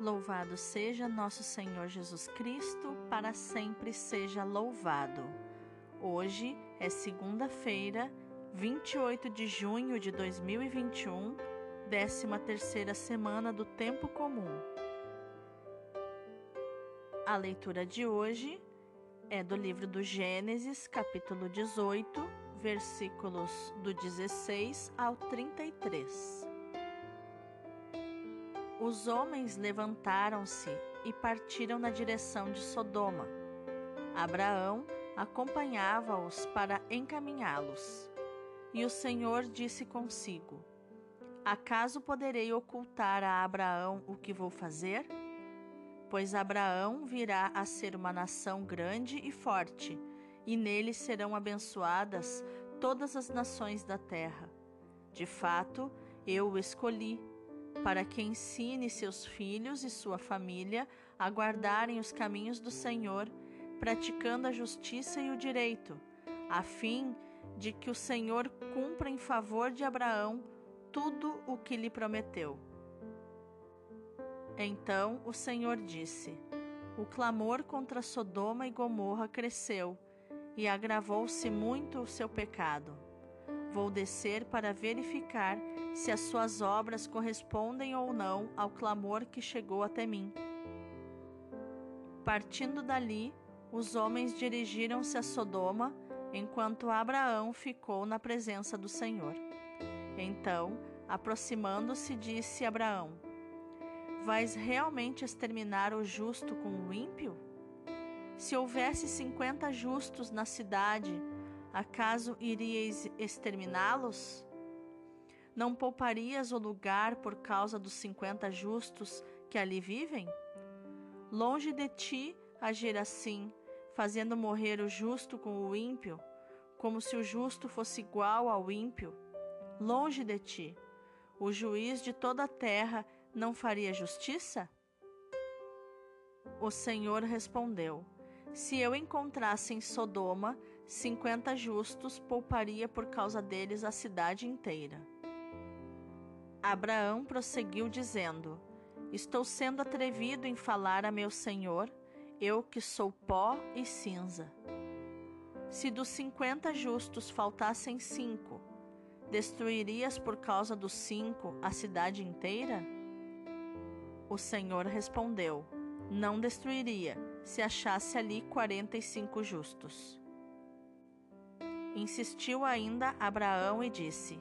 Louvado seja nosso Senhor Jesus Cristo, para sempre seja louvado. Hoje é segunda-feira, 28 de junho de 2021, 13 terceira semana do tempo comum. A leitura de hoje é do livro do Gênesis, capítulo 18, versículos do 16 ao 33. Os homens levantaram-se e partiram na direção de Sodoma. Abraão acompanhava-os para encaminhá-los. E o Senhor disse consigo: Acaso poderei ocultar a Abraão o que vou fazer? Pois Abraão virá a ser uma nação grande e forte, e nele serão abençoadas todas as nações da terra. De fato, eu o escolhi para que ensine seus filhos e sua família a guardarem os caminhos do Senhor, praticando a justiça e o direito, a fim de que o Senhor cumpra em favor de Abraão tudo o que lhe prometeu. Então o Senhor disse: O clamor contra Sodoma e Gomorra cresceu, e agravou-se muito o seu pecado. Vou descer para verificar se as suas obras correspondem ou não ao clamor que chegou até mim. Partindo dali, os homens dirigiram-se a Sodoma, enquanto Abraão ficou na presença do Senhor. Então, aproximando-se, disse Abraão: Vais realmente exterminar o justo com o ímpio? Se houvesse cinquenta justos na cidade, acaso iríeis exterminá-los? Não pouparias o lugar por causa dos cinquenta justos que ali vivem? Longe de ti agir assim, fazendo morrer o justo com o ímpio, como se o justo fosse igual ao ímpio. Longe de ti, o juiz de toda a terra não faria justiça? O Senhor respondeu: Se eu encontrasse em Sodoma cinquenta justos, pouparia por causa deles a cidade inteira. Abraão prosseguiu dizendo: Estou sendo atrevido em falar a meu senhor, eu que sou pó e cinza. Se dos cinquenta justos faltassem cinco, destruirias por causa dos cinco a cidade inteira? O Senhor respondeu: Não destruiria, se achasse ali quarenta e cinco justos. Insistiu ainda Abraão e disse: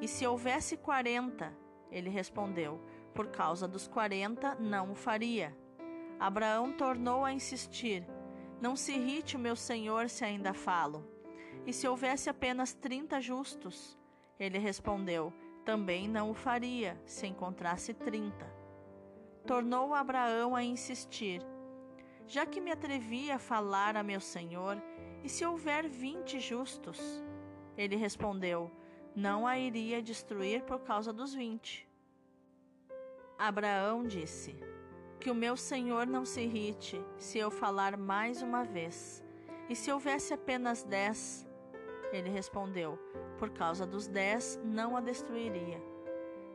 E se houvesse quarenta? Ele respondeu: Por causa dos quarenta não o faria. Abraão tornou a insistir: Não se irrite meu senhor se ainda falo. E se houvesse apenas trinta justos? Ele respondeu: Também não o faria, se encontrasse trinta. Tornou Abraão a insistir: Já que me atrevi a falar a meu senhor, e se houver vinte justos? Ele respondeu: Não a iria destruir por causa dos vinte. Abraão disse: Que o meu senhor não se irrite se eu falar mais uma vez. E se houvesse apenas dez? Ele respondeu: Por causa dos dez não a destruiria.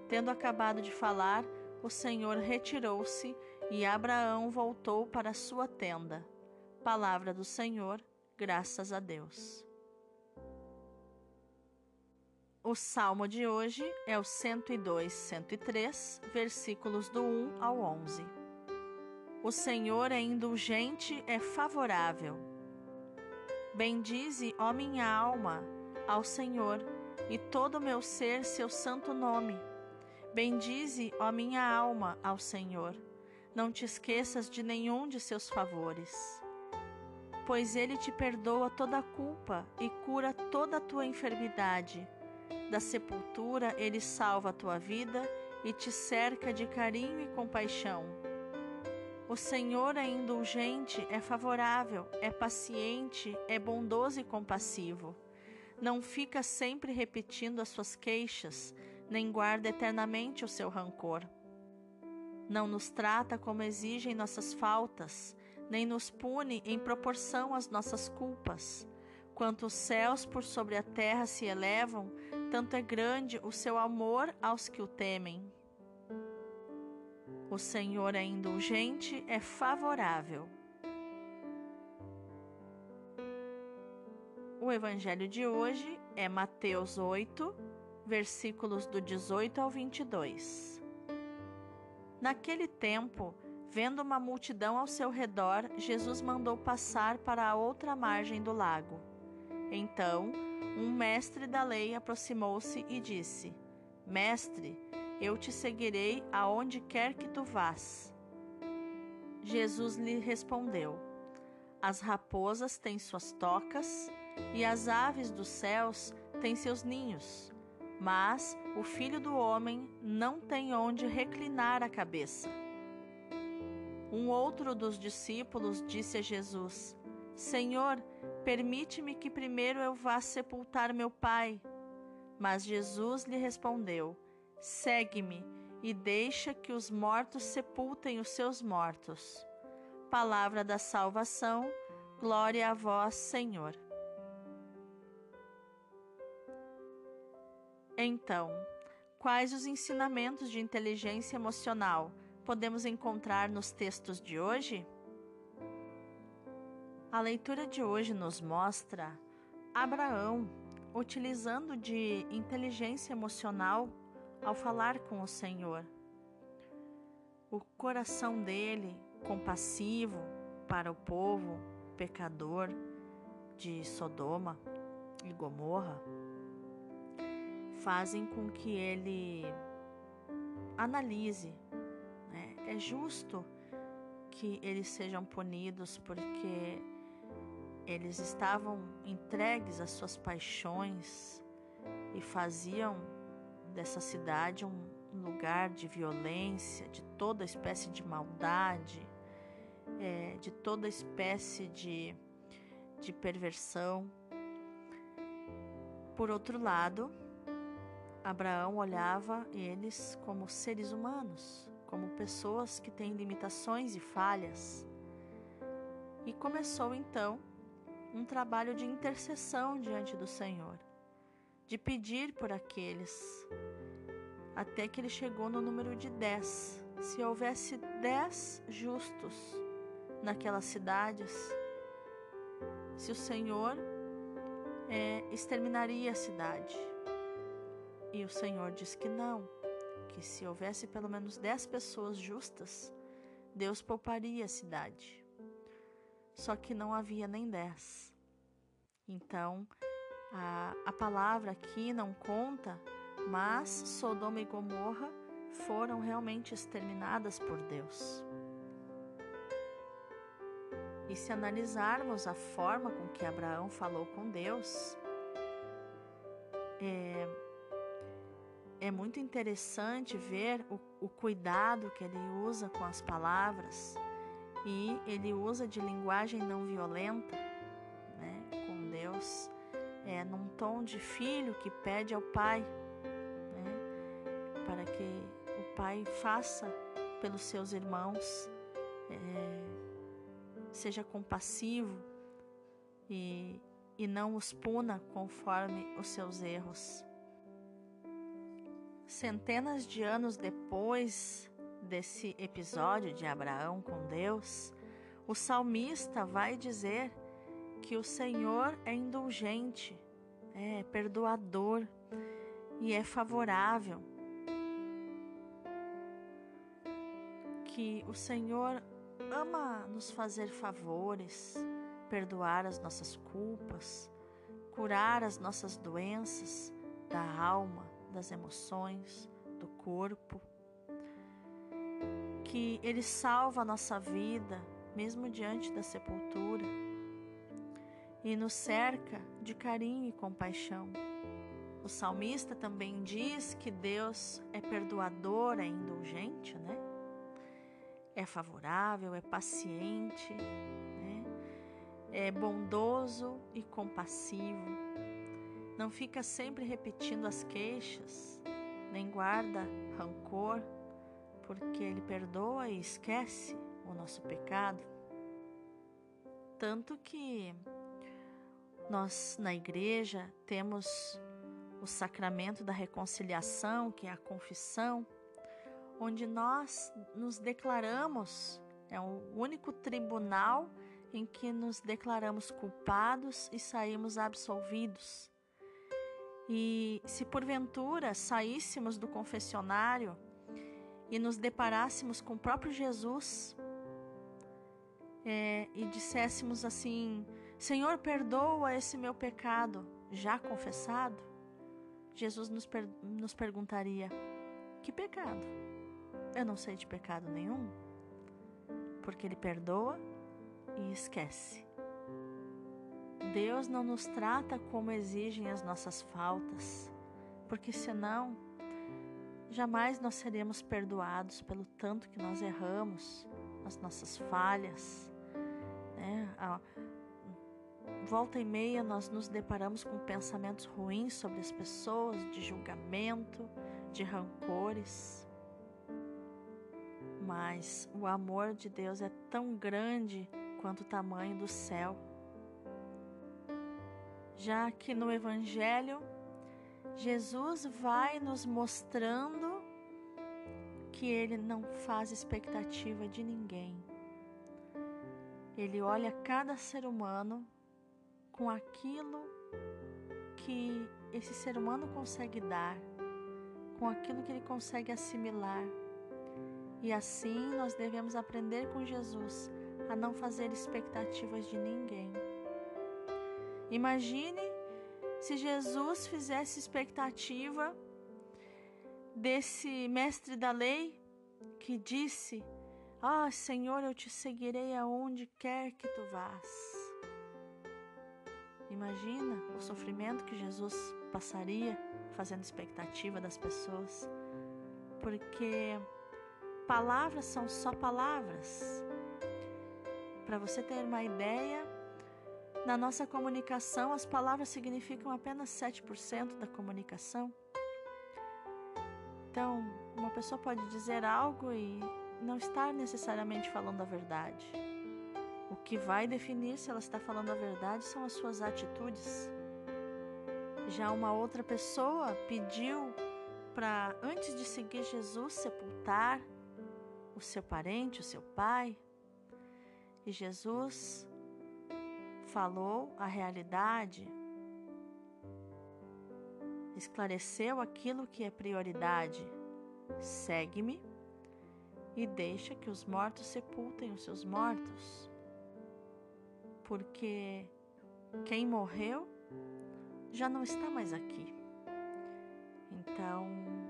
Tendo acabado de falar, o Senhor retirou-se e Abraão voltou para sua tenda. Palavra do Senhor Graças a Deus. O salmo de hoje é o 102, 103, versículos do 1 ao 11. O Senhor é indulgente, é favorável. Bendize, ó minha alma, ao Senhor, e todo o meu ser seu santo nome. Bendize, ó minha alma, ao Senhor. Não te esqueças de nenhum de seus favores pois ele te perdoa toda a culpa e cura toda a tua enfermidade. Da sepultura ele salva a tua vida e te cerca de carinho e compaixão. O Senhor é indulgente, é favorável, é paciente, é bondoso e compassivo. Não fica sempre repetindo as suas queixas, nem guarda eternamente o seu rancor. Não nos trata como exigem nossas faltas, nem nos pune em proporção às nossas culpas. Quanto os céus por sobre a terra se elevam, tanto é grande o seu amor aos que o temem. O Senhor é indulgente, é favorável. O evangelho de hoje é Mateus 8, versículos do 18 ao 22. Naquele tempo, vendo uma multidão ao seu redor, Jesus mandou passar para a outra margem do lago. Então, um mestre da lei aproximou-se e disse: Mestre, eu te seguirei aonde quer que tu vás. Jesus lhe respondeu: As raposas têm suas tocas e as aves dos céus têm seus ninhos, mas o filho do homem não tem onde reclinar a cabeça. Um outro dos discípulos disse a Jesus: Senhor, permite-me que primeiro eu vá sepultar meu pai. Mas Jesus lhe respondeu: Segue-me e deixa que os mortos sepultem os seus mortos. Palavra da salvação, glória a vós, Senhor. Então, quais os ensinamentos de inteligência emocional podemos encontrar nos textos de hoje? A leitura de hoje nos mostra Abraão utilizando de inteligência emocional ao falar com o Senhor. O coração dele, compassivo para o povo pecador de Sodoma e Gomorra, fazem com que ele analise. É justo que eles sejam punidos porque eles estavam entregues às suas paixões e faziam dessa cidade um lugar de violência, de toda espécie de maldade, é, de toda espécie de, de perversão. Por outro lado, Abraão olhava eles como seres humanos, como pessoas que têm limitações e falhas. E começou então um trabalho de intercessão diante do Senhor, de pedir por aqueles, até que ele chegou no número de dez. Se houvesse dez justos naquelas cidades, se o Senhor é, exterminaria a cidade. E o Senhor diz que não, que se houvesse pelo menos dez pessoas justas, Deus pouparia a cidade. Só que não havia nem dez. Então, a, a palavra aqui não conta, mas Sodoma e Gomorra foram realmente exterminadas por Deus. E se analisarmos a forma com que Abraão falou com Deus, é, é muito interessante ver o, o cuidado que ele usa com as palavras e ele usa de linguagem não violenta, né, com Deus, é, num tom de filho que pede ao pai, né, para que o pai faça pelos seus irmãos, é, seja compassivo e, e não os puna conforme os seus erros. Centenas de anos depois desse episódio de Abraão com Deus, o salmista vai dizer que o Senhor é indulgente, é perdoador e é favorável. Que o Senhor ama nos fazer favores, perdoar as nossas culpas, curar as nossas doenças da alma das emoções, do corpo. Que Ele salva a nossa vida, mesmo diante da sepultura, e nos cerca de carinho e compaixão. O salmista também diz que Deus é perdoador, é indulgente, né? É favorável, é paciente, né? é bondoso e compassivo não fica sempre repetindo as queixas, nem guarda rancor, porque Ele perdoa e esquece o nosso pecado. Tanto que nós na igreja temos o sacramento da reconciliação, que é a confissão, onde nós nos declaramos, é o único tribunal em que nos declaramos culpados e saímos absolvidos. E se porventura saíssemos do confessionário e nos deparássemos com o próprio Jesus é, e disséssemos assim: Senhor, perdoa esse meu pecado, já confessado, Jesus nos, per nos perguntaria: Que pecado? Eu não sei de pecado nenhum, porque Ele perdoa e esquece. Deus não nos trata como exigem as nossas faltas, porque senão jamais nós seremos perdoados pelo tanto que nós erramos, as nossas falhas. Né? Volta e meia nós nos deparamos com pensamentos ruins sobre as pessoas, de julgamento, de rancores. Mas o amor de Deus é tão grande quanto o tamanho do céu. Já que no Evangelho, Jesus vai nos mostrando que ele não faz expectativa de ninguém. Ele olha cada ser humano com aquilo que esse ser humano consegue dar, com aquilo que ele consegue assimilar. E assim nós devemos aprender com Jesus a não fazer expectativas de ninguém. Imagine se Jesus fizesse expectativa desse mestre da lei que disse: Ah, Senhor, eu te seguirei aonde quer que tu vás. Imagina o sofrimento que Jesus passaria fazendo expectativa das pessoas, porque palavras são só palavras. Para você ter uma ideia, na nossa comunicação, as palavras significam apenas 7% da comunicação. Então, uma pessoa pode dizer algo e não estar necessariamente falando a verdade. O que vai definir se ela está falando a verdade são as suas atitudes. Já uma outra pessoa pediu para, antes de seguir Jesus, sepultar o seu parente, o seu pai. E Jesus falou a realidade, esclareceu aquilo que é prioridade. Segue-me e deixa que os mortos sepultem os seus mortos. Porque quem morreu já não está mais aqui. Então,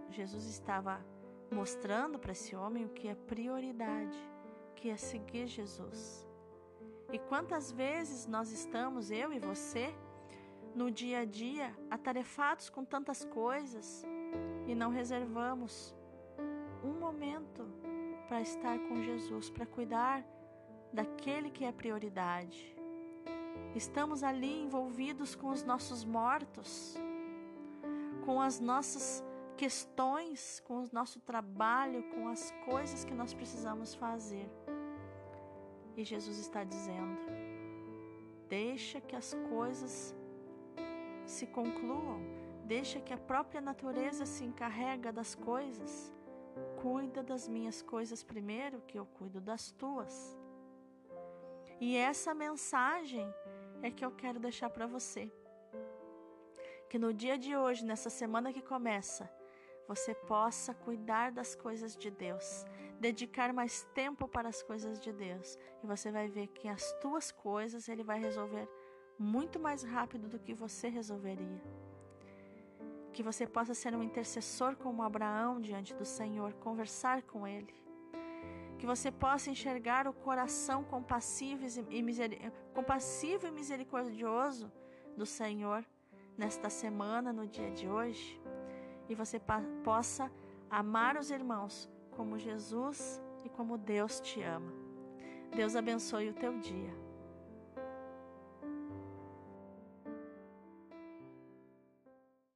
Jesus estava mostrando para esse homem o que é prioridade, que é seguir Jesus. E quantas vezes nós estamos, eu e você, no dia a dia, atarefados com tantas coisas e não reservamos um momento para estar com Jesus, para cuidar daquele que é prioridade. Estamos ali envolvidos com os nossos mortos, com as nossas questões, com o nosso trabalho, com as coisas que nós precisamos fazer. E Jesus está dizendo: deixa que as coisas se concluam, deixa que a própria natureza se encarrega das coisas. Cuida das minhas coisas primeiro, que eu cuido das tuas. E essa mensagem é que eu quero deixar para você. Que no dia de hoje, nessa semana que começa, você possa cuidar das coisas de Deus, dedicar mais tempo para as coisas de Deus, e você vai ver que as tuas coisas ele vai resolver muito mais rápido do que você resolveria. Que você possa ser um intercessor como Abraão diante do Senhor, conversar com ele. Que você possa enxergar o coração compassivo e, miseri compassivo e misericordioso do Senhor nesta semana, no dia de hoje e você possa amar os irmãos como Jesus e como Deus te ama. Deus abençoe o teu dia.